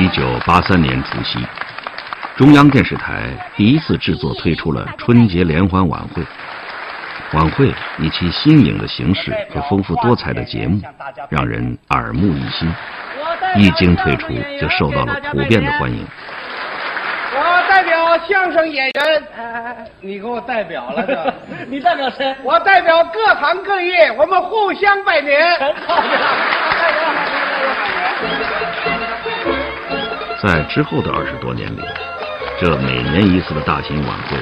一九八三年除夕，中央电视台第一次制作推出了春节联欢晚会。晚会以其新颖的形式和丰富多彩的节目，让人耳目一新。一经推出，就受到了普遍的欢迎。我代表相声演员，你给我代表了的，你代表谁？我代表各行各业，我们互相拜年。在之后的二十多年里，这每年一次的大型晚会，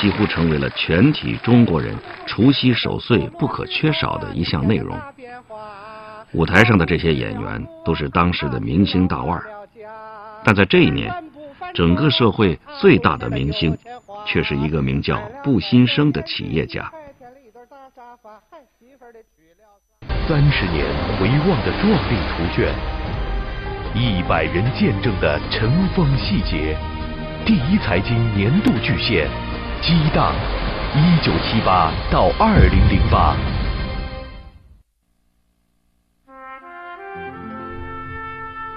几乎成为了全体中国人除夕守岁不可缺少的一项内容。舞台上的这些演员都是当时的明星大腕儿，但在这一年，整个社会最大的明星，却是一个名叫布新生的企业家。三十年回望的壮丽图卷。一百人见证的尘封细节，第一财经年度巨献，激荡，一九七八到二零零八。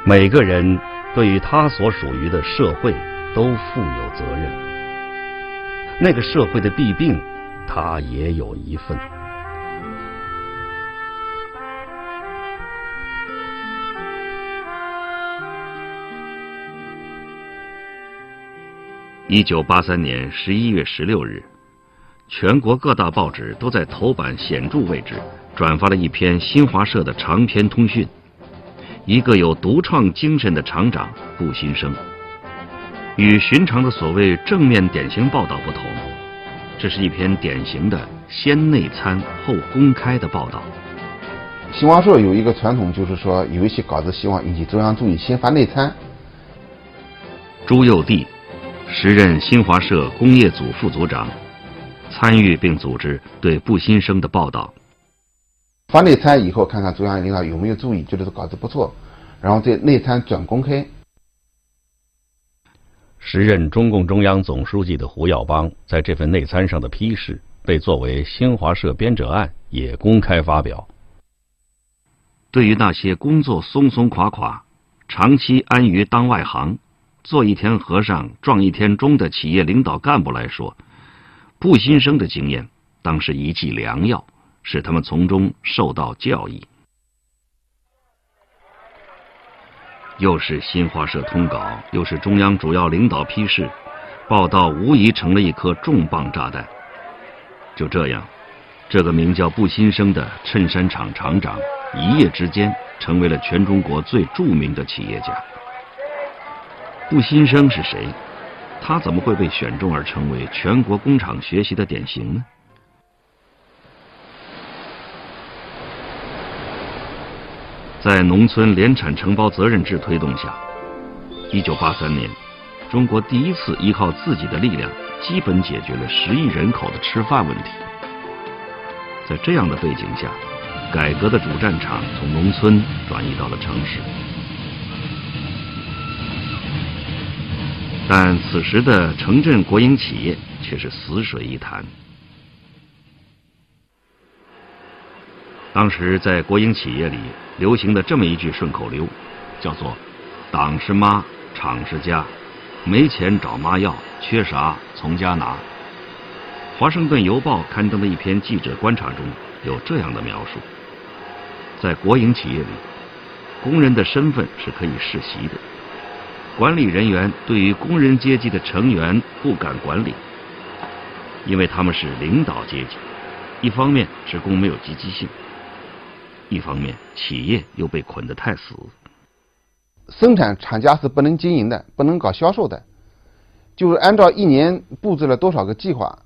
每个人对于他所属于的社会都负有责任，那个社会的弊病，他也有一份。一九八三年十一月十六日，全国各大报纸都在头版显著位置转发了一篇新华社的长篇通讯。一个有独创精神的厂长顾新生，与寻常的所谓正面典型报道不同，这是一篇典型的先内参后公开的报道。新华社有一个传统，就是说有一些稿子希望引起中央注意，先发内参。朱佑棣。时任新华社工业组副组长，参与并组织对布新生的报道。发内参以后，看看中央领导有没有注意，觉得这稿子不错，然后对内参转公开。时任中共中央总书记的胡耀邦在这份内参上的批示，被作为新华社编者案也公开发表。对于那些工作松松垮垮、长期安于当外行。做一天和尚撞一天钟的企业领导干部来说，布新生的经验当是一剂良药，使他们从中受到教益。又是新华社通稿，又是中央主要领导批示，报道无疑成了一颗重磅炸弹。就这样，这个名叫布新生的衬衫厂厂长，一夜之间成为了全中国最著名的企业家。顾新生是谁？他怎么会被选中而成为全国工厂学习的典型呢？在农村联产承包责任制推动下，一九八三年，中国第一次依靠自己的力量，基本解决了十亿人口的吃饭问题。在这样的背景下，改革的主战场从农村转移到了城市。但此时的城镇国营企业却是死水一潭。当时在国营企业里流行的这么一句顺口溜，叫做“党是妈，厂是家，没钱找妈要，缺啥从家拿”。华盛顿邮报刊登的一篇记者观察中有这样的描述：在国营企业里，工人的身份是可以世袭的。管理人员对于工人阶级的成员不敢管理，因为他们是领导阶级。一方面职工没有积极性，一方面企业又被捆得太死。生产厂家是不能经营的，不能搞销售的，就是按照一年布置了多少个计划，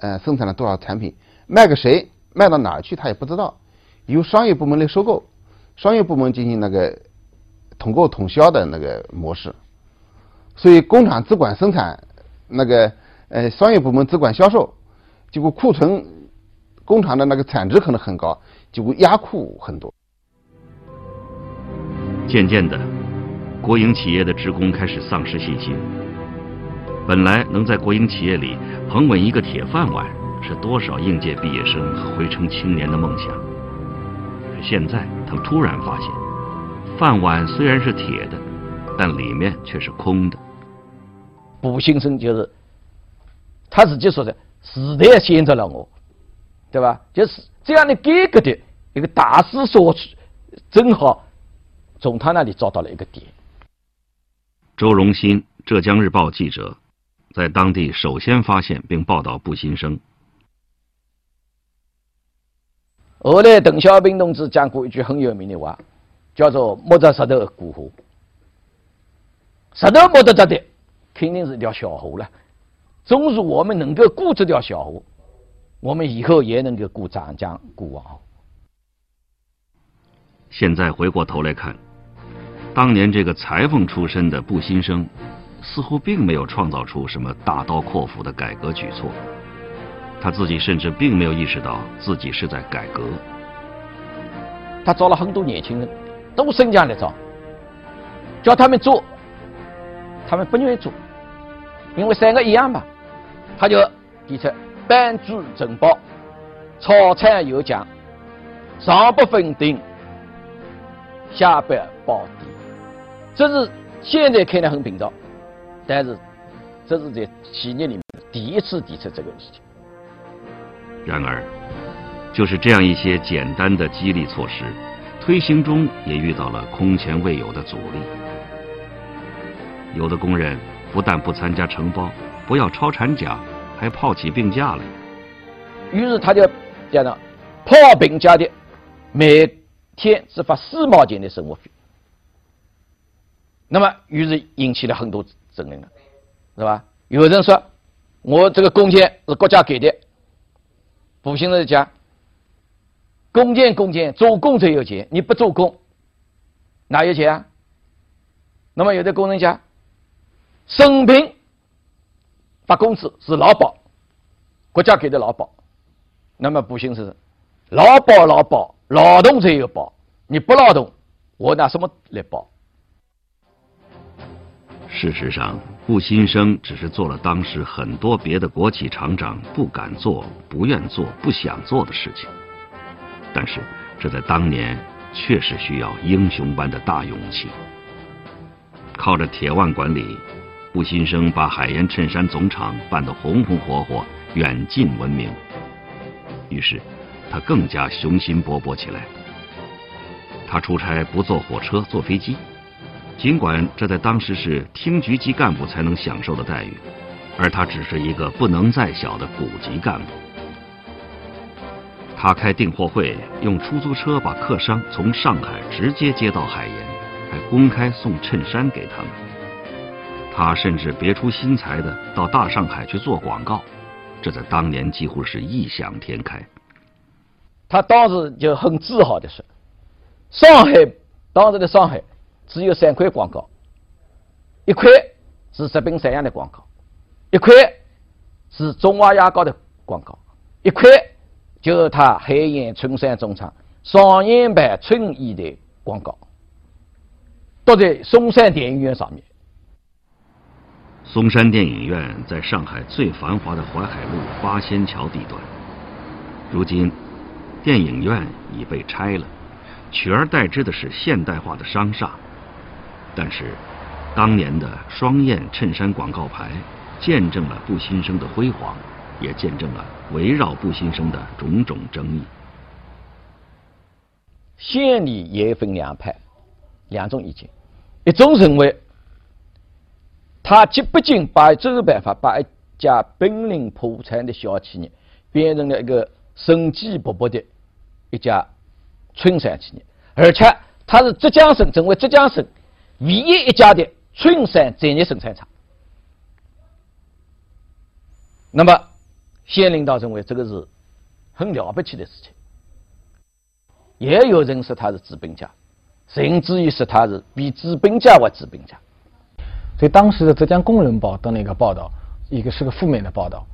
呃，生产了多少产品，卖给谁，卖到哪儿去，他也不知道，由商业部门来收购，商业部门进行那个。统购统销的那个模式，所以工厂只管生产，那个呃商业部门只管销售，结果库存工厂的那个产值可能很高，结果压库很多。渐渐的，国营企业的职工开始丧失信心。本来能在国营企业里捧稳一个铁饭碗，是多少应届毕业生和回城青年的梦想。可现在，他们突然发现。饭碗虽然是铁的，但里面却是空的。卜先生就是他自己说的，时代选择了我，对吧？就是这样的改革的一个大势所趋，正好从他那里找到了一个点。周荣新，浙江日报记者，在当地首先发现并报道卜新生。后来，邓小平同志讲过一句很有名的话，叫做“摸着石头过河”。石头摸得着的，肯定是条小河了。总是我们能够过这条小河，我们以后也能够过长江、过黄河。现在回过头来看，当年这个裁缝出身的布新生，似乎并没有创造出什么大刀阔斧的改革举措。他自己甚至并没有意识到自己是在改革。他招了很多年轻人，都身家来找，叫他们做，他们不愿意做，因为三个一样嘛。他就提出班主承包，草产有奖，上不分定，下不保底。这是现在看来很平常，但是这是在企业里面第一次提出这个事情。然而，就是这样一些简单的激励措施，推行中也遇到了空前未有的阻力。有的工人不但不参加承包，不要超产奖，还抛起病假来。于是他就讲到，抛病假的每天只发四毛钱的生活费。那么，于是引起了很多争论了，是吧？有人说，我这个工钱是国家给的。步行者讲，工钱工钱，做工才有钱，你不做工哪有钱啊？那么有的工人讲，生病发工资是劳保，国家给的劳保。那么步行是，劳保劳保，劳动才有保，你不劳动，我拿什么来保？事实上，顾新生只是做了当时很多别的国企厂长不敢做、不愿做、不想做的事情。但是，这在当年确实需要英雄般的大勇气。靠着铁腕管理，步新生把海盐衬衫总厂办得红红火火、远近闻名。于是，他更加雄心勃勃起来。他出差不坐火车，坐飞机。尽管这在当时是厅局级干部才能享受的待遇，而他只是一个不能再小的股级干部。他开订货会，用出租车把客商从上海直接接到海盐，还公开送衬衫给他们。他甚至别出心裁的到大上海去做广告，这在当年几乎是异想天开。他当时就很自豪的说：“上海，当时的上海。”只有三块广告，一块是食品三样的广告，一块是中华牙膏的广告，一块就他海盐春山总厂双眼版春衣的广告，都在嵩山电影院上面。嵩山电影院在上海最繁华的淮海路八仙桥地段，如今电影院已被拆了，取而代之的是现代化的商厦。但是，当年的双燕衬衫广告牌，见证了步新生的辉煌，也见证了围绕步新生的种种争议。县里也分两派，两种意见。一种认为，他既不仅把这个办法把一家濒临破产的小企业变成了一个生机勃勃的一家春山企业，而且他是浙江省成为浙江省。唯一一家的春山专业生产厂，那么县领导认为这个是很了不起的事情，也有人说他是资本家，甚至于说他是比资本家还资本家。所以当时的浙江工人报登了一个报道，一个是个负面的报道。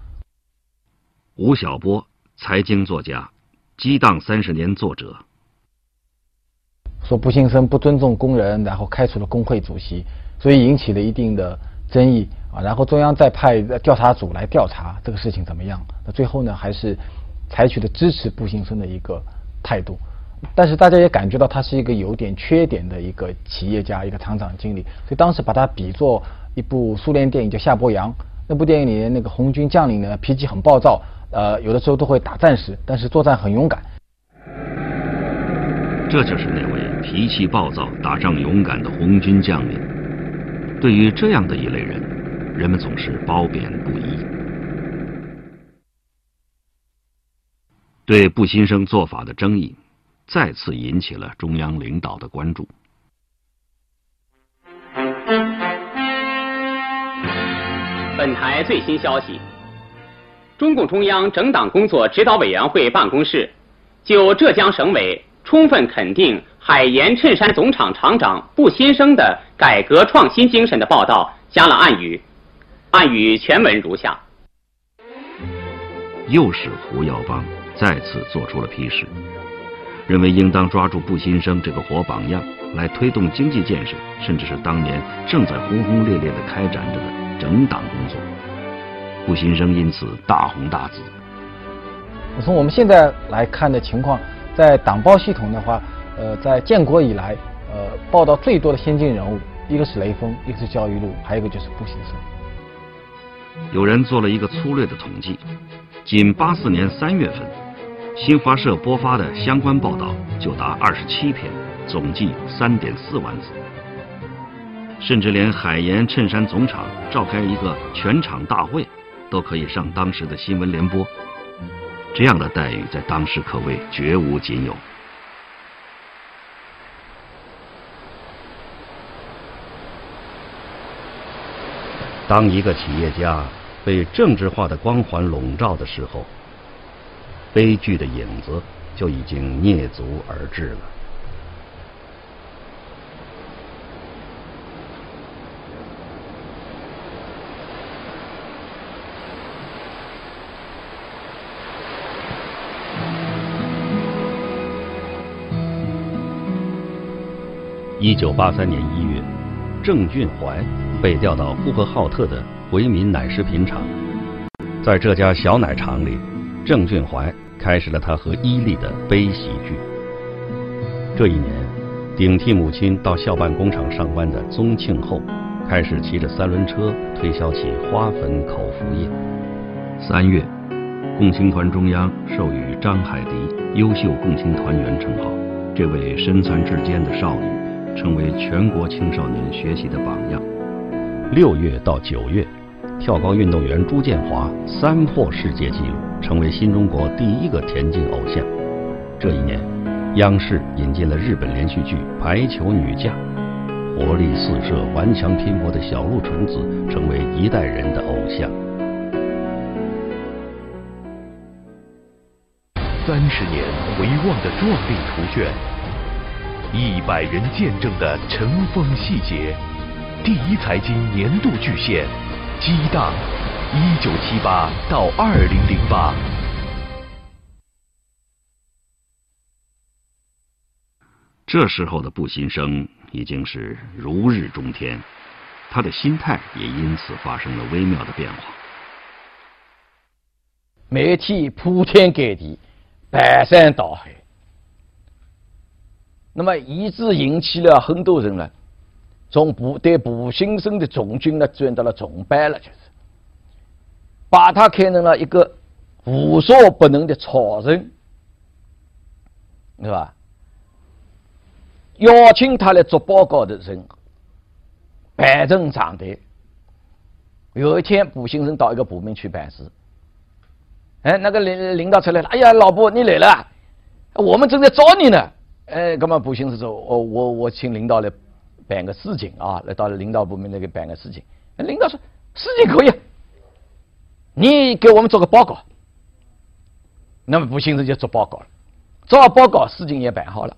吴晓波，财经作家，激荡三十年作者。说步新生不尊重工人，然后开除了工会主席，所以引起了一定的争议啊。然后中央再派调查组来调查这个事情怎么样？那最后呢，还是采取了支持步新生的一个态度。但是大家也感觉到他是一个有点缺点的一个企业家，一个厂长经理，所以当时把他比作一部苏联电影叫《夏伯阳》。那部电影里面那个红军将领呢，脾气很暴躁，呃，有的时候都会打战时，但是作战很勇敢。这就是那位脾气暴躁、打仗勇敢的红军将领。对于这样的一类人，人们总是褒贬不一。对布新生做法的争议，再次引起了中央领导的关注。本台最新消息：中共中央整党工作指导委员会办公室就浙江省委充分肯定海盐衬衫总厂厂长布新生的改革创新精神的报道加了暗语。暗语全文如下：又是胡耀邦。再次做出了批示，认为应当抓住步新生这个活榜样，来推动经济建设，甚至是当年正在轰轰烈烈的开展着的整党工作。步新生因此大红大紫。从我们现在来看的情况，在党报系统的话，呃，在建国以来，呃，报道最多的先进人物，一个是雷锋，一个是焦裕禄，还有一个就是步新生。有人做了一个粗略的统计，仅八四年三月份。新华社播发的相关报道就达二十七篇，总计三点四万字。甚至连海盐衬衫总厂召开一个全场大会，都可以上当时的新闻联播。这样的待遇在当时可谓绝无仅有。当一个企业家被政治化的光环笼罩的时候，悲剧的影子就已经蹑足而至了。一九八三年一月，郑俊怀被调到呼和浩特的回民奶食品厂，在这家小奶厂里，郑俊怀。开始了他和伊利的悲喜剧。这一年，顶替母亲到校办工厂上班的宗庆后，开始骑着三轮车推销起花粉口服液。三月，共青团中央授予张海迪优秀共青团员称号。这位身残志坚的少女，成为全国青少年学习的榜样。六月到九月。跳高运动员朱建华三破世界纪录，成为新中国第一个田径偶像。这一年，央视引进了日本连续剧《排球女将》，活力四射、顽强拼搏的小鹿纯子成为一代人的偶像。三十年回望的壮丽图卷，一百人见证的尘封细节，第一财经年度巨献。激荡，一九七八到二零零八。这时候的布新生已经是如日中天，他的心态也因此发生了微妙的变化。媒体铺天盖地，排山倒海，那么以致引起了很多人呢。从步对步新生的崇敬呢，转到了崇拜了，就是把他看成了一个无所不能的超人，是吧？邀请他来做报告的人排成长队。有一天，步新生到一个部门去办事，哎，那个领领导出来了，哎呀，老婆你来了，我们正在找你呢。哎，干嘛？步新生说，我我我请领导来。办个事情啊，来到领导部门那个办个事情。领导说事情可以，你给我们做个报告。那么不行，人就做报告了。做好报告，事情也办好了。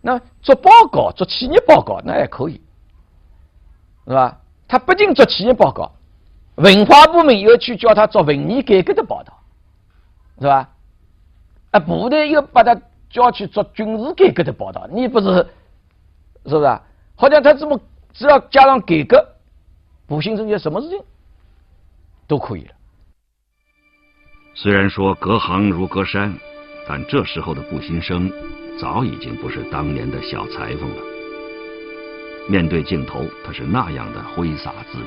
那做报告，做企业报告，那也可以，是吧？他不仅做企业报告，文化部门又去叫他做文艺改革的报道，是吧？啊，部队又把他叫去做军事改革的报道，你不是？是不是？好像他这么只要加上改革，步行生就什么事情都可以了。虽然说隔行如隔山，但这时候的步新生早已经不是当年的小裁缝了。面对镜头，他是那样的挥洒自如。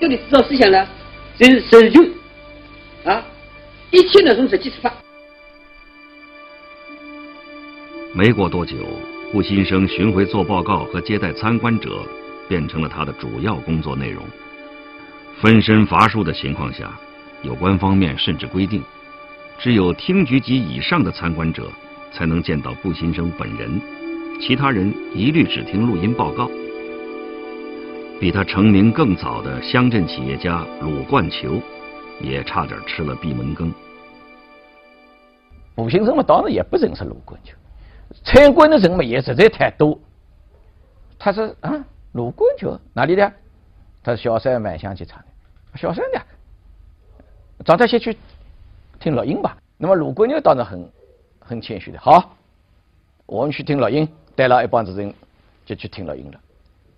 有的指导思想呢，就是实就啊，一切那种实际出发。没过多久，步新生巡回做报告和接待参观者，变成了他的主要工作内容。分身乏术的情况下，有关方面甚至规定，只有厅局级以上的参观者才能见到步新生本人，其他人一律只听录音报告。比他成名更早的乡镇企业家鲁冠球，也差点吃了闭门羹。步新生嘛，当然也不认识鲁冠球，参观的人嘛也实在太多。他说啊，鲁冠球哪里的？他是小三万象集团的。小声点，咱他先去听老音吧。那么鲁国牛当然很很谦虚的，好，我们去听老音，带了一帮子人就去听老音了。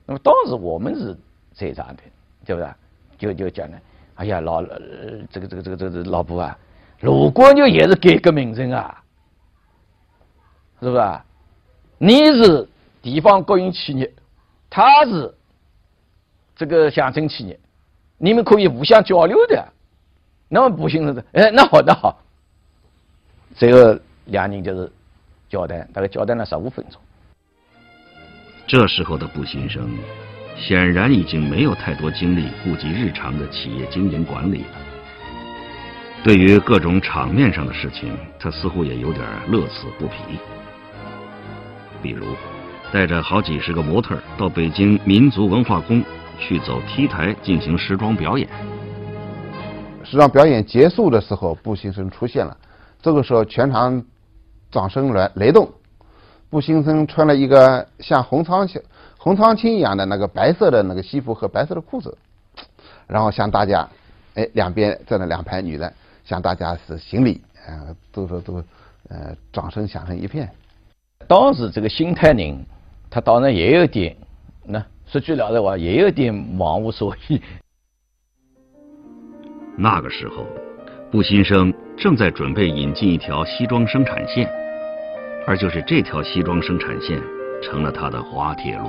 那么当时我们是在场的，对不对？就就讲呢，哎呀，老这个这个这个这个老婆啊，鲁冠牛也是改革名人啊，是不是啊？你是地方国营企业，他是这个乡镇企业。你们可以互相交流的，那么不行是哎，那好，那好。最后两人就是交谈，大概交谈了十五分钟。这时候的步新生显然已经没有太多精力顾及日常的企业经营管理了。对于各种场面上的事情，他似乎也有点乐此不疲。比如，带着好几十个模特到北京民族文化宫。去走 T 台进行时装表演。时装表演结束的时候，步新生出现了。这个时候，全场掌声雷雷动。步新生穿了一个像洪苍青、洪苍青一样的那个白色的那个西服和白色的裤子，然后向大家，哎，两边站了两排女的，向大家是行礼，呃，都说都，呃，掌声响成一片。当时这个新泰宁，他当然也有点那。说句老实话，也有点忙无所依。那个时候，布新生正在准备引进一条西装生产线，而就是这条西装生产线成了他的滑铁卢。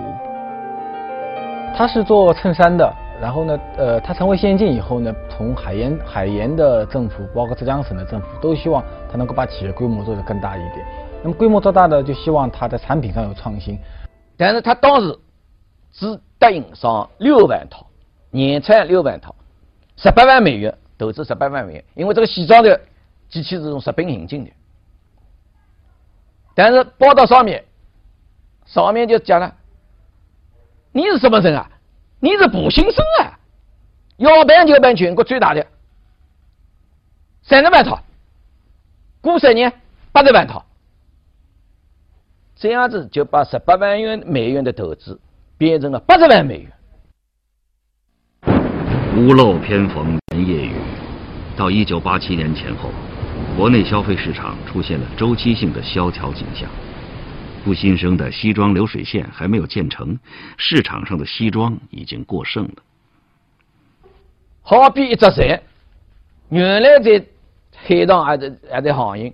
他是做衬衫的，然后呢，呃，他成为先进以后呢，从海盐海盐的政府，包括浙江省的政府，都希望他能够把企业规模做得更大一点。那么规模做大的，就希望他在产品上有创新。但是他当时。只答应上六万套，年产六万套，十八万美元投资十八万美元，因为这个西装的机器是从日本引进的。但是报道上面上面就讲了，你是什么人啊？你是步新生啊？要办就办全国最大的，三十万套，过三年八十万套，这样子就把十八万元美元的投资。变成了八十万美元。屋漏偏逢连夜雨，到一九八七年前后，国内消费市场出现了周期性的萧条景象。不新生的西装流水线还没有建成，市场上的西装已经过剩了。好比一只船，原来在海上还在还在航行，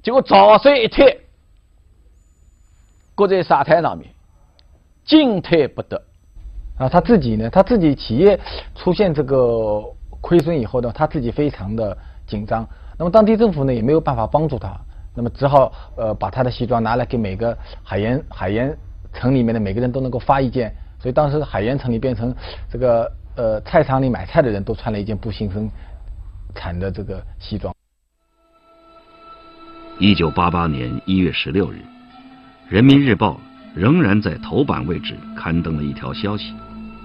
结果潮水一退，搁在沙滩上面。进退不得啊！他自己呢，他自己企业出现这个亏损以后呢，他自己非常的紧张。那么当地政府呢也没有办法帮助他，那么只好呃把他的西装拿来给每个海盐海盐城里面的每个人都能够发一件。所以当时海盐城里变成这个呃菜场里买菜的人都穿了一件布新生产的这个西装。一九八八年一月十六日，《人民日报》。仍然在头版位置刊登了一条消息，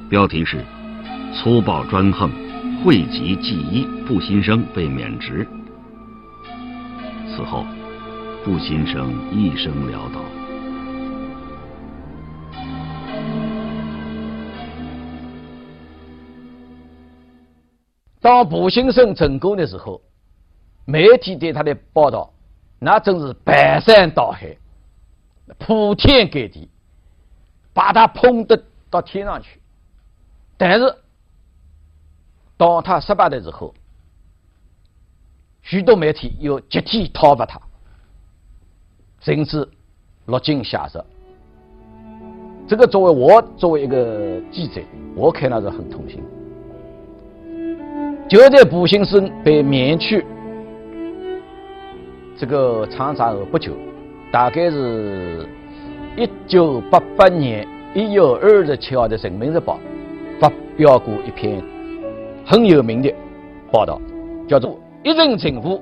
标题是“粗暴专横，惠及记一步新生被免职”。此后，步新生一生潦倒。当步新生成功的时候，媒体对他的报道那真是排山倒海。铺天盖地，把他捧得到天上去。但是，当他失败的时候，许多媒体又集体讨伐他，甚至落井下石。这个作为我作为一个记者，我看了是很痛心。就在步新生被免去这个厂长后不久，大概是一九八八年一月二十七号的《人民日报》发表过一篇很有名的报道，叫做《一任政府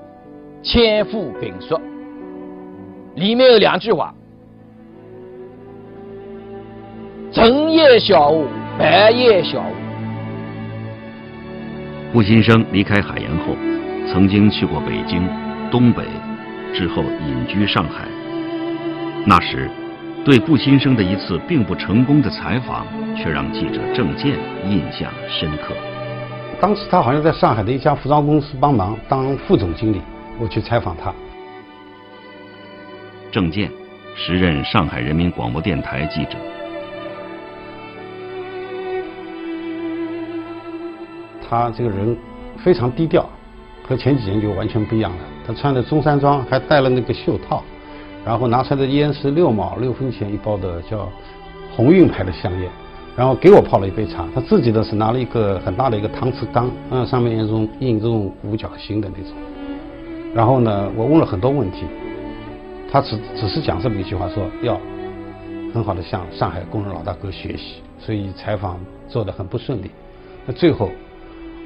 千夫评说》，里面有两句话。成夜小屋，白夜小屋。步新生离开海盐后，曾经去过北京、东北，之后隐居上海。那时，对布新生的一次并不成功的采访，却让记者郑健印象深刻。当时他好像在上海的一家服装公司帮忙当副总经理，我去采访他。郑健，时任上海人民广播电台记者。他这个人非常低调，和前几年就完全不一样了。他穿的中山装，还戴了那个袖套，然后拿出来的烟是六毛六分钱一包的，叫鸿运牌的香烟，然后给我泡了一杯茶。他自己的是拿了一个很大的一个搪瓷缸，嗯，上面印这种印这种五角星的那种。然后呢，我问了很多问题，他只只是讲这么一句话，说要很好的向上海工人老大哥学习，所以采访做的很不顺利。那最后。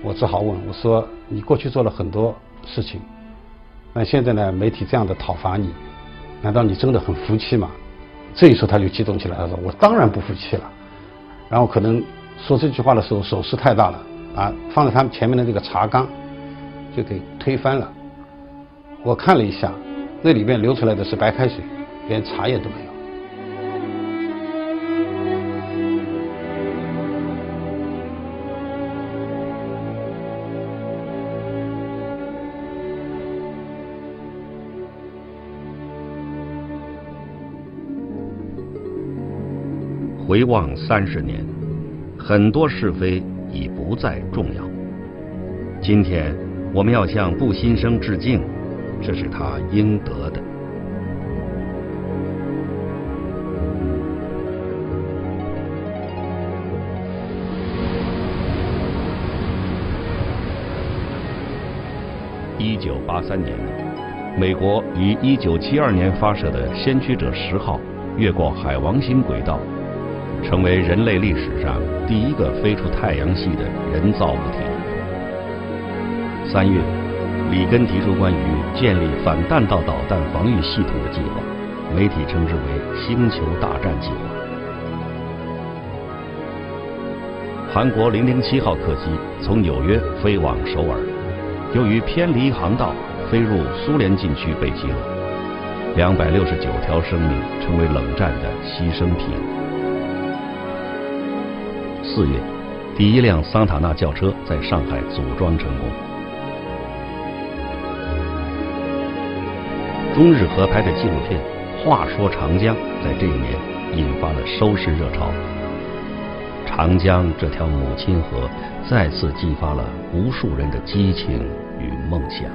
我只好问我说：“你过去做了很多事情，那现在呢？媒体这样的讨伐你，难道你真的很服气吗？”这一说他就激动起来，他说：“我当然不服气了。”然后可能说这句话的时候手势太大了，啊，放在他们前面的这个茶缸就给推翻了。我看了一下，那里面流出来的是白开水，连茶叶都没有。回望三十年，很多是非已不再重要。今天，我们要向步新生致敬，这是他应得的。一九八三年，美国于一九七二年发射的先驱者十号越过海王星轨道。成为人类历史上第一个飞出太阳系的人造物体。三月，里根提出关于建立反弹道导弹防御系统的计划，媒体称之为“星球大战计划”。韩国零零七号客机从纽约飞往首尔，由于偏离航道，飞入苏联禁区被击落，两百六十九条生命成为冷战的牺牲品。四月，第一辆桑塔纳轿车在上海组装成功。中日合拍的纪录片《话说长江》在这一年引发了收视热潮。长江这条母亲河再次激发了无数人的激情与梦想。